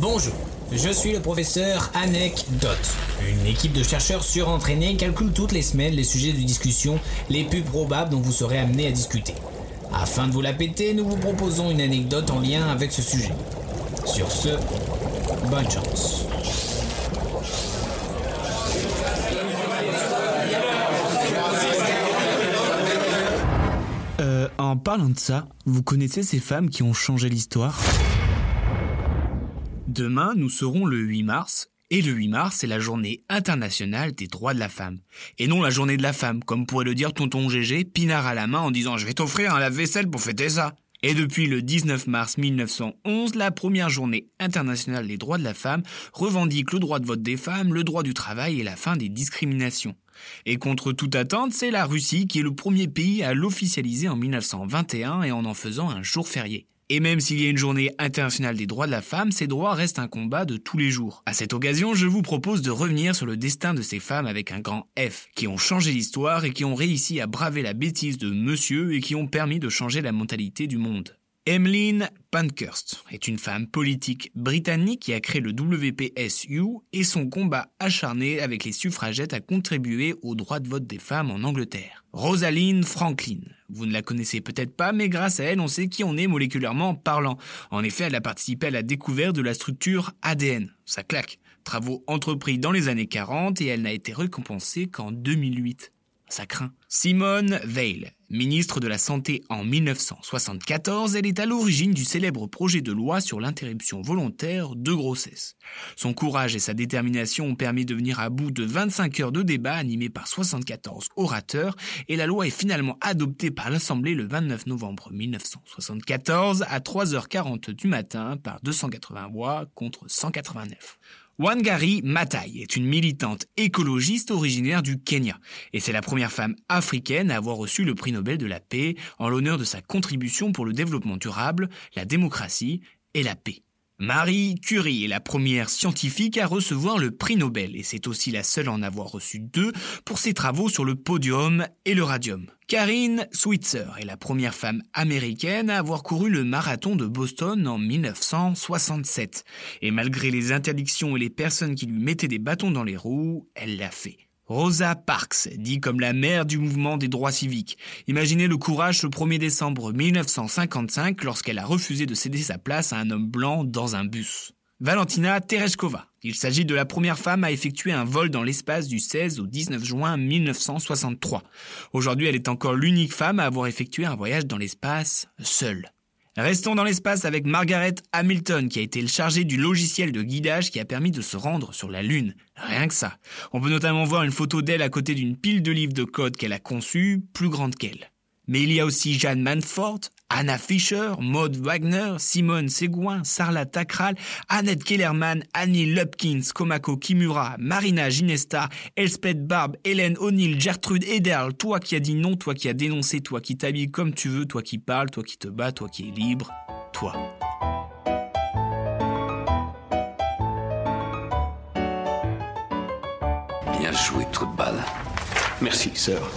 Bonjour, je suis le professeur Anecdote. Une équipe de chercheurs surentraînés calcule toutes les semaines les sujets de discussion les plus probables dont vous serez amené à discuter. Afin de vous la péter, nous vous proposons une anecdote en lien avec ce sujet. Sur ce, bonne chance. Euh, en parlant de ça, vous connaissez ces femmes qui ont changé l'histoire? Demain, nous serons le 8 mars, et le 8 mars, c'est la journée internationale des droits de la femme. Et non la journée de la femme, comme pourrait le dire tonton GG, pinard à la main en disant je vais t'offrir un lave-vaisselle pour fêter ça. Et depuis le 19 mars 1911, la première journée internationale des droits de la femme revendique le droit de vote des femmes, le droit du travail et la fin des discriminations. Et contre toute attente, c'est la Russie qui est le premier pays à l'officialiser en 1921 et en en faisant un jour férié. Et même s'il y a une journée internationale des droits de la femme, ces droits restent un combat de tous les jours. À cette occasion, je vous propose de revenir sur le destin de ces femmes avec un grand F, qui ont changé l'histoire et qui ont réussi à braver la bêtise de monsieur et qui ont permis de changer la mentalité du monde. Emmeline Pankhurst est une femme politique britannique qui a créé le WPSU et son combat acharné avec les suffragettes a contribué au droit de vote des femmes en Angleterre. Rosalind Franklin. Vous ne la connaissez peut-être pas, mais grâce à elle, on sait qui on est moléculairement parlant. En effet, elle a participé à la découverte de la structure ADN. Ça claque. Travaux entrepris dans les années 40 et elle n'a été récompensée qu'en 2008. Ça craint. Simone Veil, ministre de la Santé en 1974, elle est à l'origine du célèbre projet de loi sur l'interruption volontaire de grossesse. Son courage et sa détermination ont permis de venir à bout de 25 heures de débat animés par 74 orateurs et la loi est finalement adoptée par l'Assemblée le 29 novembre 1974 à 3h40 du matin par 280 voix contre 189. Wangari Maathai est une militante écologiste originaire du Kenya et c'est la première femme africaine à avoir reçu le prix Nobel de la paix en l'honneur de sa contribution pour le développement durable, la démocratie et la paix. Marie Curie est la première scientifique à recevoir le prix Nobel et c'est aussi la seule à en avoir reçu deux pour ses travaux sur le podium et le radium. Karine Switzer est la première femme américaine à avoir couru le marathon de Boston en 1967 et malgré les interdictions et les personnes qui lui mettaient des bâtons dans les roues, elle l'a fait. Rosa Parks, dit comme la mère du mouvement des droits civiques. Imaginez le courage le 1er décembre 1955 lorsqu'elle a refusé de céder sa place à un homme blanc dans un bus. Valentina Tereshkova. Il s'agit de la première femme à effectuer un vol dans l'espace du 16 au 19 juin 1963. Aujourd'hui, elle est encore l'unique femme à avoir effectué un voyage dans l'espace seule. Restons dans l'espace avec Margaret Hamilton qui a été chargée du logiciel de guidage qui a permis de se rendre sur la Lune. Rien que ça. On peut notamment voir une photo d'elle à côté d'une pile de livres de code qu'elle a conçue, plus grande qu'elle. Mais il y a aussi Jeanne Manfort, Anna Fischer, Maud Wagner, Simone Seguin, Sarla Takral, Annette Kellerman, Annie Lupkins, Komako Kimura, Marina Ginesta, Elspeth Barb, Hélène O'Neill, Gertrude Ederl, toi qui as dit non, toi qui as dénoncé, toi qui t'habilles comme tu veux, toi qui parles, toi qui te bats, toi qui es libre, toi. Bien joué, trou balle. Merci, sœur.